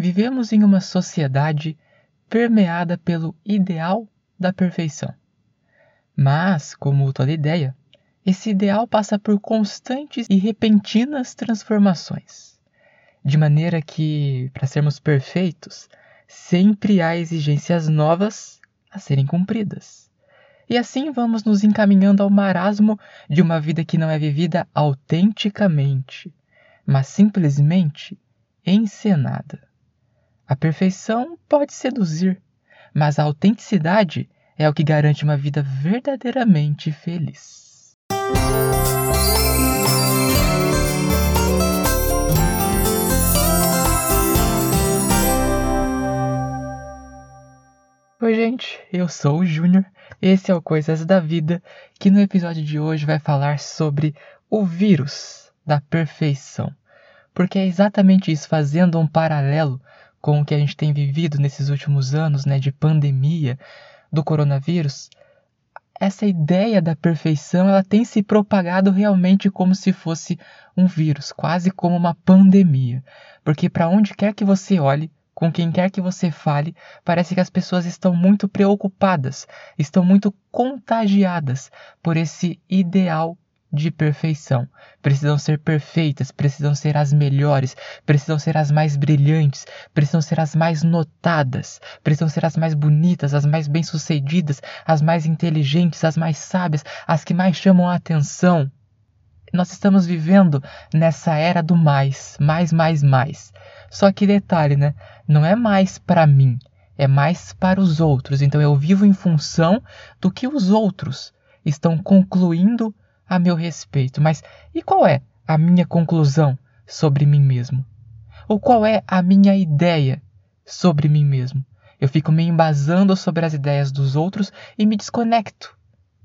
Vivemos em uma sociedade permeada pelo ideal da perfeição. Mas, como toda ideia, esse ideal passa por constantes e repentinas transformações. De maneira que, para sermos perfeitos, sempre há exigências novas a serem cumpridas. E assim vamos nos encaminhando ao marasmo de uma vida que não é vivida autenticamente, mas simplesmente encenada. A perfeição pode seduzir, mas a autenticidade é o que garante uma vida verdadeiramente feliz. Oi, gente, eu sou o Júnior. Esse é o Coisas da Vida, que no episódio de hoje vai falar sobre o vírus da perfeição. Porque é exatamente isso, fazendo um paralelo com o que a gente tem vivido nesses últimos anos, né, de pandemia do coronavírus, essa ideia da perfeição, ela tem se propagado realmente como se fosse um vírus, quase como uma pandemia. Porque para onde quer que você olhe, com quem quer que você fale, parece que as pessoas estão muito preocupadas, estão muito contagiadas por esse ideal de perfeição. Precisam ser perfeitas, precisam ser as melhores, precisam ser as mais brilhantes, precisam ser as mais notadas, precisam ser as mais bonitas, as mais bem-sucedidas, as mais inteligentes, as mais sábias, as que mais chamam a atenção. Nós estamos vivendo nessa era do mais, mais, mais, mais. Só que detalhe, né? Não é mais para mim, é mais para os outros. Então eu vivo em função do que os outros estão concluindo a meu respeito. Mas e qual é a minha conclusão sobre mim mesmo? Ou qual é a minha ideia sobre mim mesmo? Eu fico me embasando sobre as ideias dos outros e me desconecto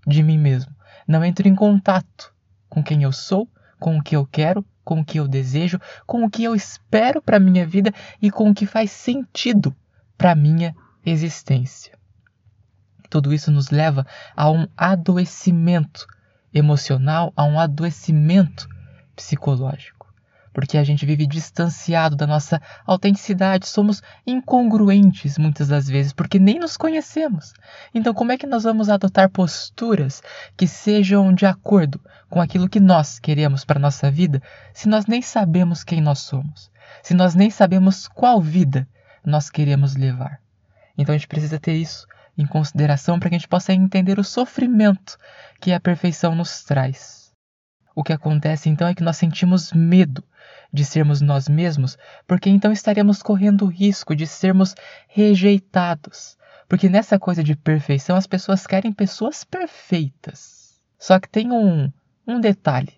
de mim mesmo. Não entro em contato com quem eu sou, com o que eu quero com o que eu desejo, com o que eu espero para minha vida e com o que faz sentido para minha existência. Tudo isso nos leva a um adoecimento emocional, a um adoecimento psicológico porque a gente vive distanciado da nossa autenticidade, somos incongruentes muitas das vezes, porque nem nos conhecemos. Então, como é que nós vamos adotar posturas que sejam de acordo com aquilo que nós queremos para nossa vida, se nós nem sabemos quem nós somos, se nós nem sabemos qual vida nós queremos levar? Então, a gente precisa ter isso em consideração para que a gente possa entender o sofrimento que a perfeição nos traz. O que acontece então é que nós sentimos medo de sermos nós mesmos, porque então estaremos correndo o risco de sermos rejeitados. Porque nessa coisa de perfeição as pessoas querem pessoas perfeitas. Só que tem um, um detalhe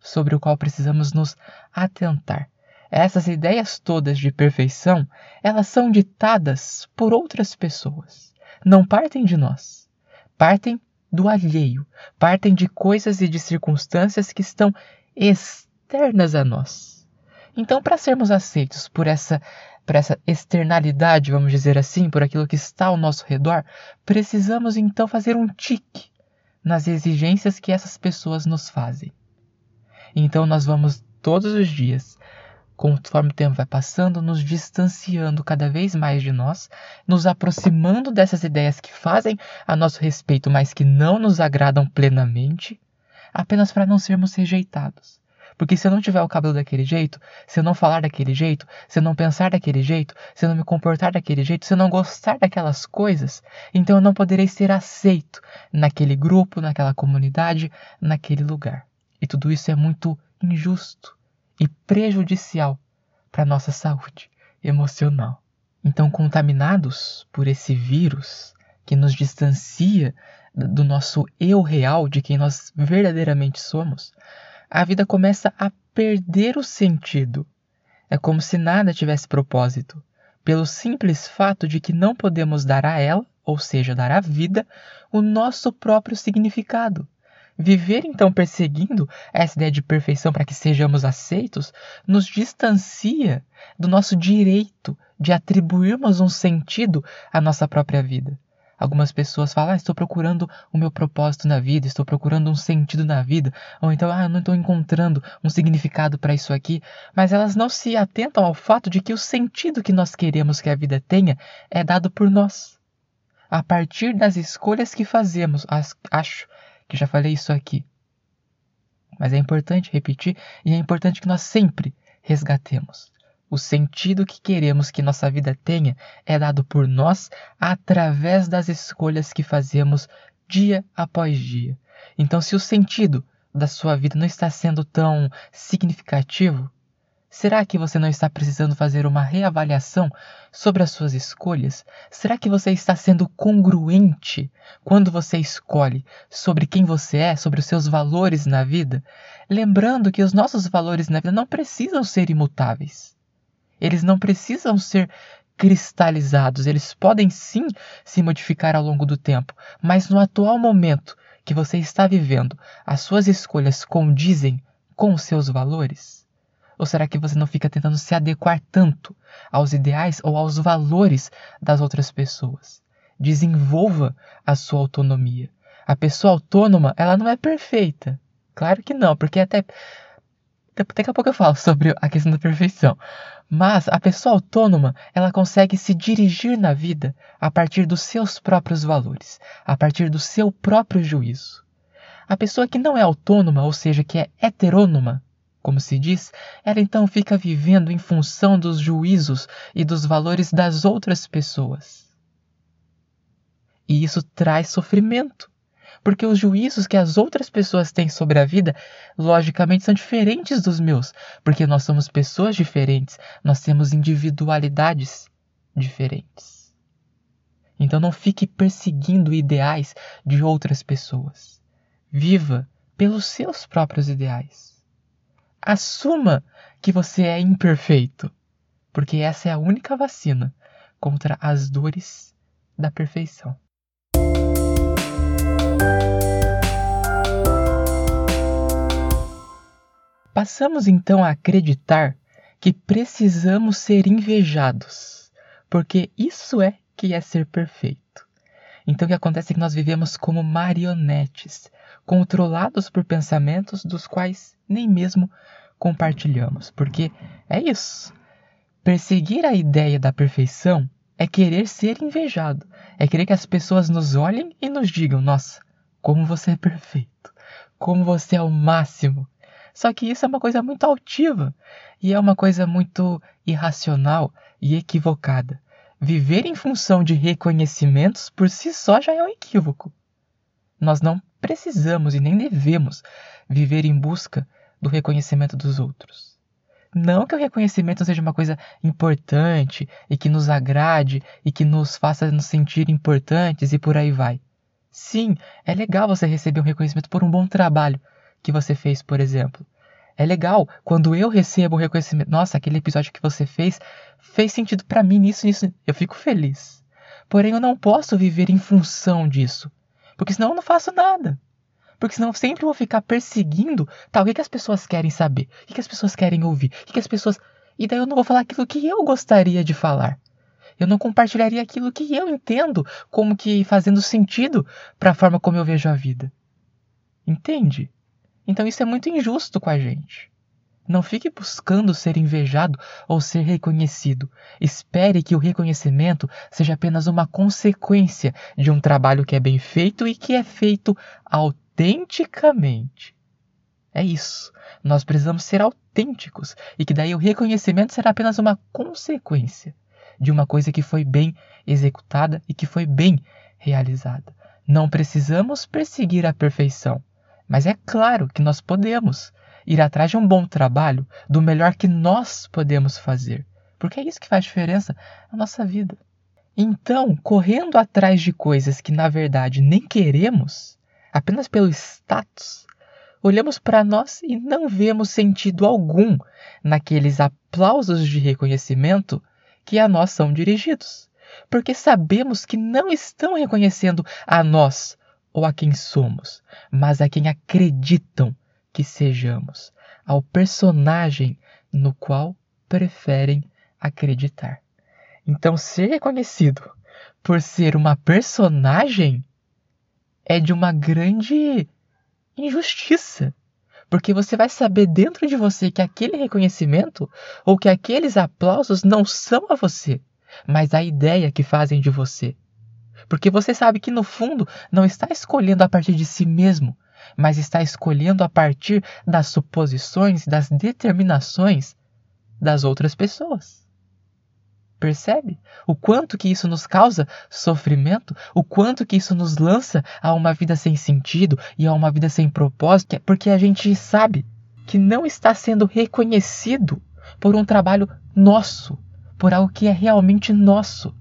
sobre o qual precisamos nos atentar. Essas ideias todas de perfeição, elas são ditadas por outras pessoas. Não partem de nós. Partem do alheio. Partem de coisas e de circunstâncias que estão externas a nós. Então, para sermos aceitos por essa, por essa externalidade, vamos dizer assim, por aquilo que está ao nosso redor, precisamos então fazer um tique nas exigências que essas pessoas nos fazem. Então, nós vamos todos os dias, conforme o tempo vai passando, nos distanciando cada vez mais de nós, nos aproximando dessas ideias que fazem a nosso respeito, mas que não nos agradam plenamente, apenas para não sermos rejeitados. Porque se eu não tiver o cabelo daquele jeito, se eu não falar daquele jeito, se eu não pensar daquele jeito, se eu não me comportar daquele jeito, se eu não gostar daquelas coisas, então eu não poderei ser aceito naquele grupo, naquela comunidade, naquele lugar. E tudo isso é muito injusto e prejudicial para a nossa saúde emocional. Então, contaminados por esse vírus que nos distancia do nosso eu real, de quem nós verdadeiramente somos, a vida começa a perder o sentido. É como se nada tivesse propósito, pelo simples fato de que não podemos dar a ela, ou seja, dar à vida, o nosso próprio significado. Viver então perseguindo essa ideia de perfeição para que sejamos aceitos nos distancia do nosso direito de atribuirmos um sentido à nossa própria vida. Algumas pessoas falam, ah, estou procurando o meu propósito na vida, estou procurando um sentido na vida, ou então, ah, não estou encontrando um significado para isso aqui, mas elas não se atentam ao fato de que o sentido que nós queremos que a vida tenha é dado por nós. A partir das escolhas que fazemos, acho que já falei isso aqui. Mas é importante repetir e é importante que nós sempre resgatemos. O sentido que queremos que nossa vida tenha é dado por nós através das escolhas que fazemos dia após dia. Então, se o sentido da sua vida não está sendo tão significativo, será que você não está precisando fazer uma reavaliação sobre as suas escolhas? Será que você está sendo congruente quando você escolhe sobre quem você é, sobre os seus valores na vida? Lembrando que os nossos valores na vida não precisam ser imutáveis. Eles não precisam ser cristalizados, eles podem sim se modificar ao longo do tempo, mas no atual momento que você está vivendo, as suas escolhas condizem com os seus valores? Ou será que você não fica tentando se adequar tanto aos ideais ou aos valores das outras pessoas? Desenvolva a sua autonomia. A pessoa autônoma, ela não é perfeita. Claro que não, porque até Daqui a pouco eu falo sobre a questão da perfeição. Mas a pessoa autônoma, ela consegue se dirigir na vida a partir dos seus próprios valores, a partir do seu próprio juízo. A pessoa que não é autônoma, ou seja, que é heterônoma, como se diz, ela então fica vivendo em função dos juízos e dos valores das outras pessoas. E isso traz sofrimento porque os juízos que as outras pessoas têm sobre a vida, logicamente, são diferentes dos meus, porque nós somos pessoas diferentes, nós temos individualidades diferentes. Então não fique perseguindo ideais de outras pessoas. Viva pelos seus próprios ideais. Assuma que você é imperfeito, porque essa é a única vacina contra as dores da perfeição. Passamos então a acreditar que precisamos ser invejados, porque isso é que é ser perfeito. Então o que acontece é que nós vivemos como marionetes, controlados por pensamentos dos quais nem mesmo compartilhamos, porque é isso. Perseguir a ideia da perfeição é querer ser invejado, é querer que as pessoas nos olhem e nos digam: nossa, como você é perfeito, como você é o máximo, só que isso é uma coisa muito altiva e é uma coisa muito irracional e equivocada. Viver em função de reconhecimentos por si só já é um equívoco. Nós não precisamos e nem devemos viver em busca do reconhecimento dos outros. Não que o reconhecimento seja uma coisa importante e que nos agrade e que nos faça nos sentir importantes e por aí vai. Sim, é legal você receber um reconhecimento por um bom trabalho, que você fez, por exemplo. É legal quando eu recebo o reconhecimento. Nossa, aquele episódio que você fez fez sentido para mim nisso, nisso. Eu fico feliz. Porém, eu não posso viver em função disso. Porque senão eu não faço nada. Porque senão eu sempre vou ficar perseguindo. Tá, o que, que as pessoas querem saber? O que, que as pessoas querem ouvir? O que, que as pessoas. E daí eu não vou falar aquilo que eu gostaria de falar. Eu não compartilharia aquilo que eu entendo como que fazendo sentido para a forma como eu vejo a vida. Entende? Então isso é muito injusto com a gente. Não fique buscando ser invejado ou ser reconhecido. Espere que o reconhecimento seja apenas uma consequência de um trabalho que é bem feito e que é feito autenticamente. É isso. Nós precisamos ser autênticos e que daí o reconhecimento será apenas uma consequência de uma coisa que foi bem executada e que foi bem realizada. Não precisamos perseguir a perfeição. Mas é claro que nós podemos ir atrás de um bom trabalho, do melhor que nós podemos fazer, porque é isso que faz diferença na nossa vida. Então, correndo atrás de coisas que na verdade nem queremos, apenas pelo status, olhamos para nós e não vemos sentido algum naqueles aplausos de reconhecimento que a nós são dirigidos, porque sabemos que não estão reconhecendo a nós ou a quem somos, mas a quem acreditam que sejamos, ao personagem no qual preferem acreditar. Então, ser reconhecido por ser uma personagem é de uma grande injustiça. Porque você vai saber dentro de você que aquele reconhecimento ou que aqueles aplausos não são a você, mas a ideia que fazem de você. Porque você sabe que no fundo não está escolhendo a partir de si mesmo, mas está escolhendo a partir das suposições, das determinações das outras pessoas. Percebe? O quanto que isso nos causa sofrimento, o quanto que isso nos lança a uma vida sem sentido e a uma vida sem propósito, porque a gente sabe que não está sendo reconhecido por um trabalho nosso, por algo que é realmente nosso,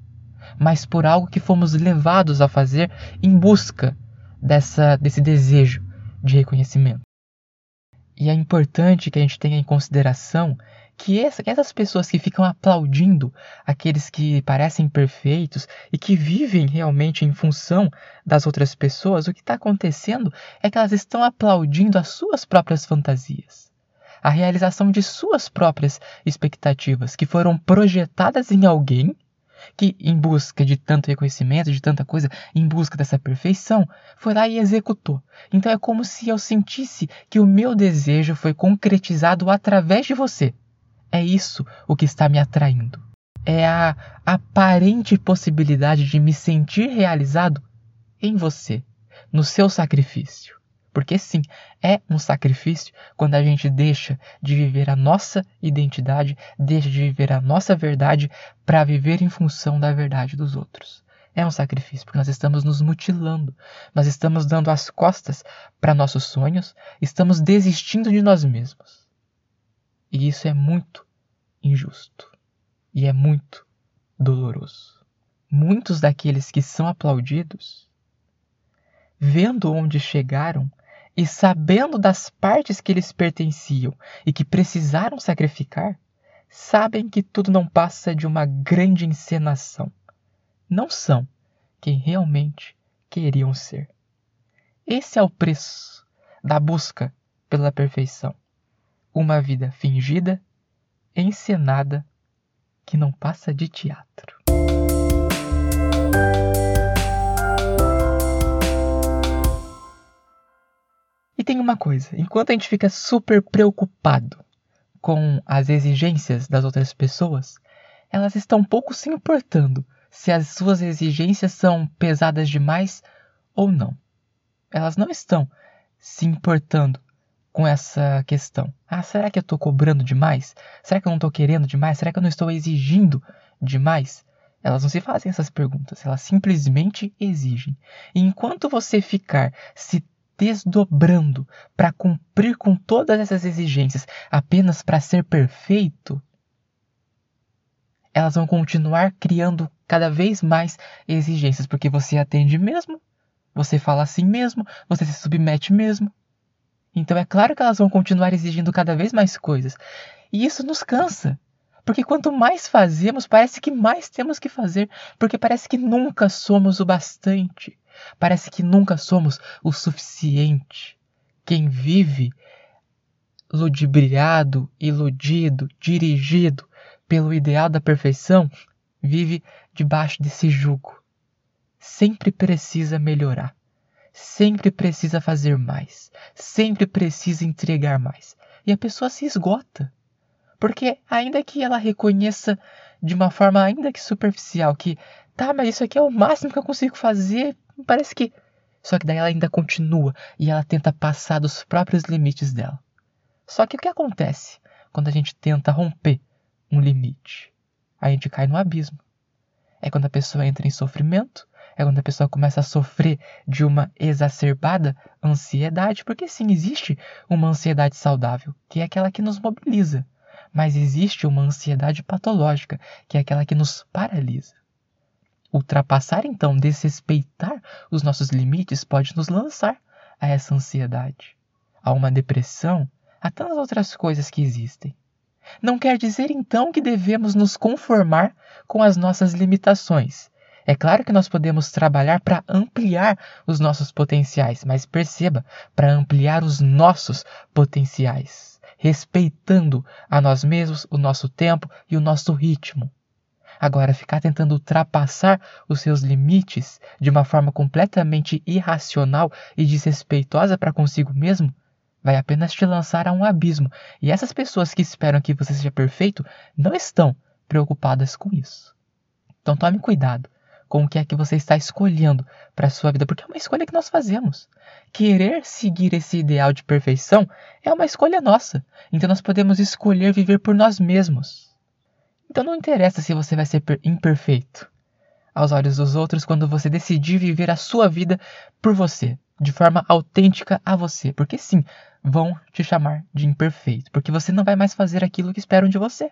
mas por algo que fomos levados a fazer em busca dessa, desse desejo de reconhecimento. E é importante que a gente tenha em consideração que essas pessoas que ficam aplaudindo aqueles que parecem perfeitos e que vivem realmente em função das outras pessoas, o que está acontecendo é que elas estão aplaudindo as suas próprias fantasias, a realização de suas próprias expectativas que foram projetadas em alguém que, em busca de tanto reconhecimento, de tanta coisa, em busca dessa perfeição, foi lá e executou. Então é como se eu sentisse que o meu desejo foi concretizado através de você. É isso o que está me atraindo. É a aparente possibilidade de me sentir realizado em você, no seu sacrifício. Porque sim, é um sacrifício quando a gente deixa de viver a nossa identidade, deixa de viver a nossa verdade para viver em função da verdade dos outros. É um sacrifício, porque nós estamos nos mutilando, nós estamos dando as costas para nossos sonhos, estamos desistindo de nós mesmos. E isso é muito injusto. E é muito doloroso. Muitos daqueles que são aplaudidos, vendo onde chegaram e sabendo das partes que eles pertenciam e que precisaram sacrificar, sabem que tudo não passa de uma grande encenação. Não são quem realmente queriam ser. Esse é o preço da busca pela perfeição. Uma vida fingida, encenada, que não passa de teatro. Tem uma coisa: enquanto a gente fica super preocupado com as exigências das outras pessoas, elas estão pouco se importando se as suas exigências são pesadas demais ou não. Elas não estão se importando com essa questão. Ah, será que eu estou cobrando demais? Será que eu não estou querendo demais? Será que eu não estou exigindo demais? Elas não se fazem essas perguntas, elas simplesmente exigem. E enquanto você ficar se desdobrando para cumprir com todas essas exigências apenas para ser perfeito, elas vão continuar criando cada vez mais exigências, porque você atende mesmo, você fala assim mesmo, você se submete mesmo. Então é claro que elas vão continuar exigindo cada vez mais coisas. E isso nos cansa. Porque quanto mais fazemos, parece que mais temos que fazer, porque parece que nunca somos o bastante. Parece que nunca somos o suficiente. Quem vive ludibriado, iludido, dirigido pelo ideal da perfeição, vive debaixo desse jugo. Sempre precisa melhorar. Sempre precisa fazer mais. Sempre precisa entregar mais. E a pessoa se esgota. Porque, ainda que ela reconheça de uma forma ainda que superficial que, tá, mas isso aqui é o máximo que eu consigo fazer, Parece que. Só que daí ela ainda continua e ela tenta passar dos próprios limites dela. Só que o que acontece quando a gente tenta romper um limite? A gente cai no abismo. É quando a pessoa entra em sofrimento, é quando a pessoa começa a sofrer de uma exacerbada ansiedade, porque sim, existe uma ansiedade saudável, que é aquela que nos mobiliza, mas existe uma ansiedade patológica, que é aquela que nos paralisa. Ultrapassar, então, desrespeitar os nossos limites pode nos lançar a essa ansiedade, a uma depressão, a tantas outras coisas que existem. Não quer dizer, então, que devemos nos conformar com as nossas limitações. É claro que nós podemos trabalhar para ampliar os nossos potenciais, mas perceba, para ampliar os nossos potenciais, respeitando a nós mesmos, o nosso tempo e o nosso ritmo Agora, ficar tentando ultrapassar os seus limites de uma forma completamente irracional e desrespeitosa para consigo mesmo vai apenas te lançar a um abismo. E essas pessoas que esperam que você seja perfeito não estão preocupadas com isso. Então tome cuidado com o que é que você está escolhendo para a sua vida, porque é uma escolha que nós fazemos. Querer seguir esse ideal de perfeição é uma escolha nossa. Então nós podemos escolher viver por nós mesmos. Então não interessa se você vai ser imperfeito aos olhos dos outros quando você decidir viver a sua vida por você, de forma autêntica a você, porque sim, vão te chamar de imperfeito, porque você não vai mais fazer aquilo que esperam de você.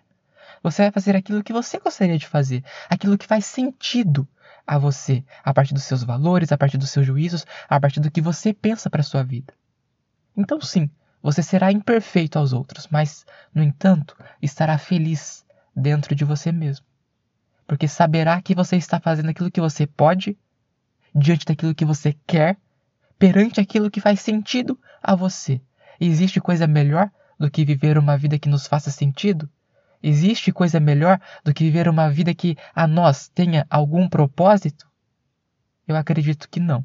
Você vai fazer aquilo que você gostaria de fazer, aquilo que faz sentido a você, a partir dos seus valores, a partir dos seus juízos, a partir do que você pensa para sua vida. Então, sim, você será imperfeito aos outros, mas, no entanto, estará feliz dentro de você mesmo. Porque saberá que você está fazendo aquilo que você pode, diante daquilo que você quer, perante aquilo que faz sentido a você. Existe coisa melhor do que viver uma vida que nos faça sentido? Existe coisa melhor do que viver uma vida que a nós tenha algum propósito? Eu acredito que não.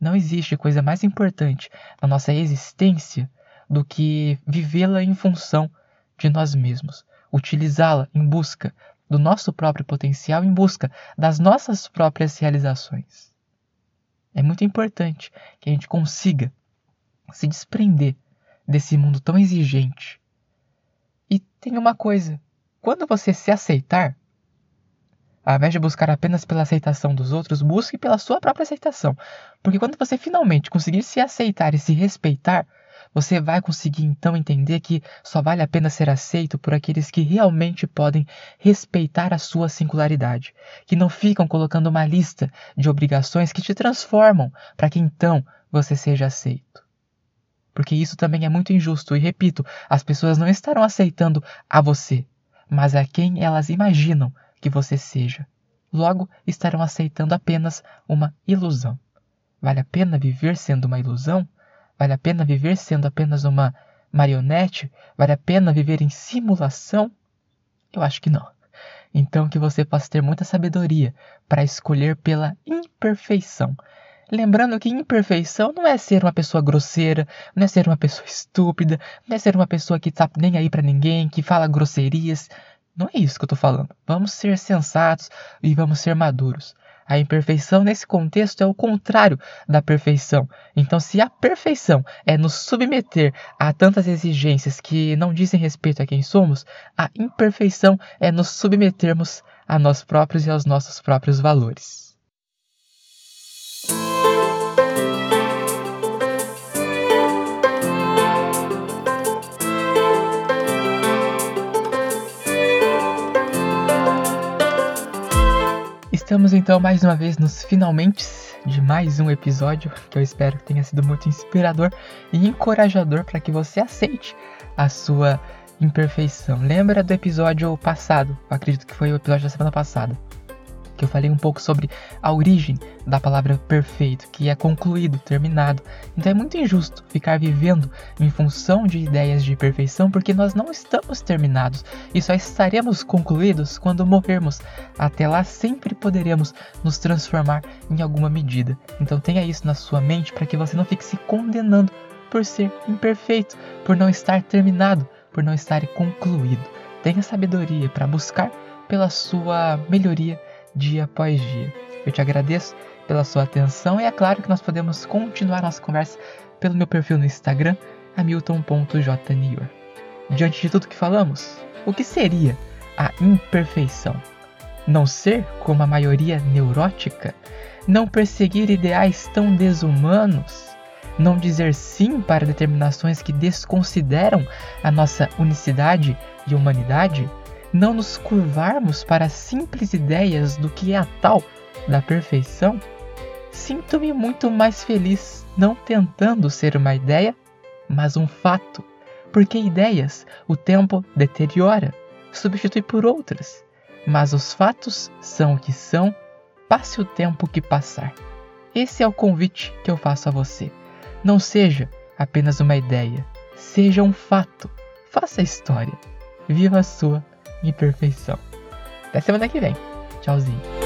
Não existe coisa mais importante na nossa existência do que vivê-la em função de nós mesmos, utilizá-la em busca do nosso próprio potencial, em busca das nossas próprias realizações. É muito importante que a gente consiga se desprender desse mundo tão exigente e tem uma coisa: quando você se aceitar, ao invés de buscar apenas pela aceitação dos outros, busque pela sua própria aceitação. Porque quando você finalmente conseguir se aceitar e se respeitar, você vai conseguir então entender que só vale a pena ser aceito por aqueles que realmente podem respeitar a sua singularidade, que não ficam colocando uma lista de obrigações que te transformam para que então você seja aceito porque isso também é muito injusto. E repito, as pessoas não estarão aceitando a você, mas a quem elas imaginam que você seja. Logo, estarão aceitando apenas uma ilusão. Vale a pena viver sendo uma ilusão? Vale a pena viver sendo apenas uma marionete? Vale a pena viver em simulação? Eu acho que não. Então, que você possa ter muita sabedoria para escolher pela imperfeição Lembrando que imperfeição não é ser uma pessoa grosseira, não é ser uma pessoa estúpida, não é ser uma pessoa que tá nem aí para ninguém, que fala grosserias. Não é isso que eu tô falando. Vamos ser sensatos e vamos ser maduros. A imperfeição nesse contexto é o contrário da perfeição. Então, se a perfeição é nos submeter a tantas exigências que não dizem respeito a quem somos, a imperfeição é nos submetermos a nós próprios e aos nossos próprios valores. Estamos então mais uma vez nos finalmente de mais um episódio que eu espero que tenha sido muito inspirador e encorajador para que você aceite a sua imperfeição. Lembra do episódio passado? Acredito que foi o episódio da semana passada eu falei um pouco sobre a origem da palavra perfeito, que é concluído, terminado. Então é muito injusto ficar vivendo em função de ideias de perfeição, porque nós não estamos terminados e só estaremos concluídos quando morrermos. Até lá sempre poderemos nos transformar em alguma medida. Então tenha isso na sua mente para que você não fique se condenando por ser imperfeito, por não estar terminado, por não estar concluído. Tenha sabedoria para buscar pela sua melhoria dia após dia. Eu te agradeço pela sua atenção e é claro que nós podemos continuar nossa conversa pelo meu perfil no Instagram, hamilton.jnior. Diante de tudo que falamos, o que seria a imperfeição? Não ser como a maioria neurótica? Não perseguir ideais tão desumanos? Não dizer sim para determinações que desconsideram a nossa unicidade e humanidade? Não nos curvarmos para simples ideias do que é a tal da perfeição, sinto-me muito mais feliz não tentando ser uma ideia, mas um fato, porque ideias o tempo deteriora, substitui por outras, mas os fatos são o que são, passe o tempo que passar. Esse é o convite que eu faço a você. Não seja apenas uma ideia, seja um fato. Faça a história. Viva a sua e perfeição. Até semana que vem. Tchauzinho.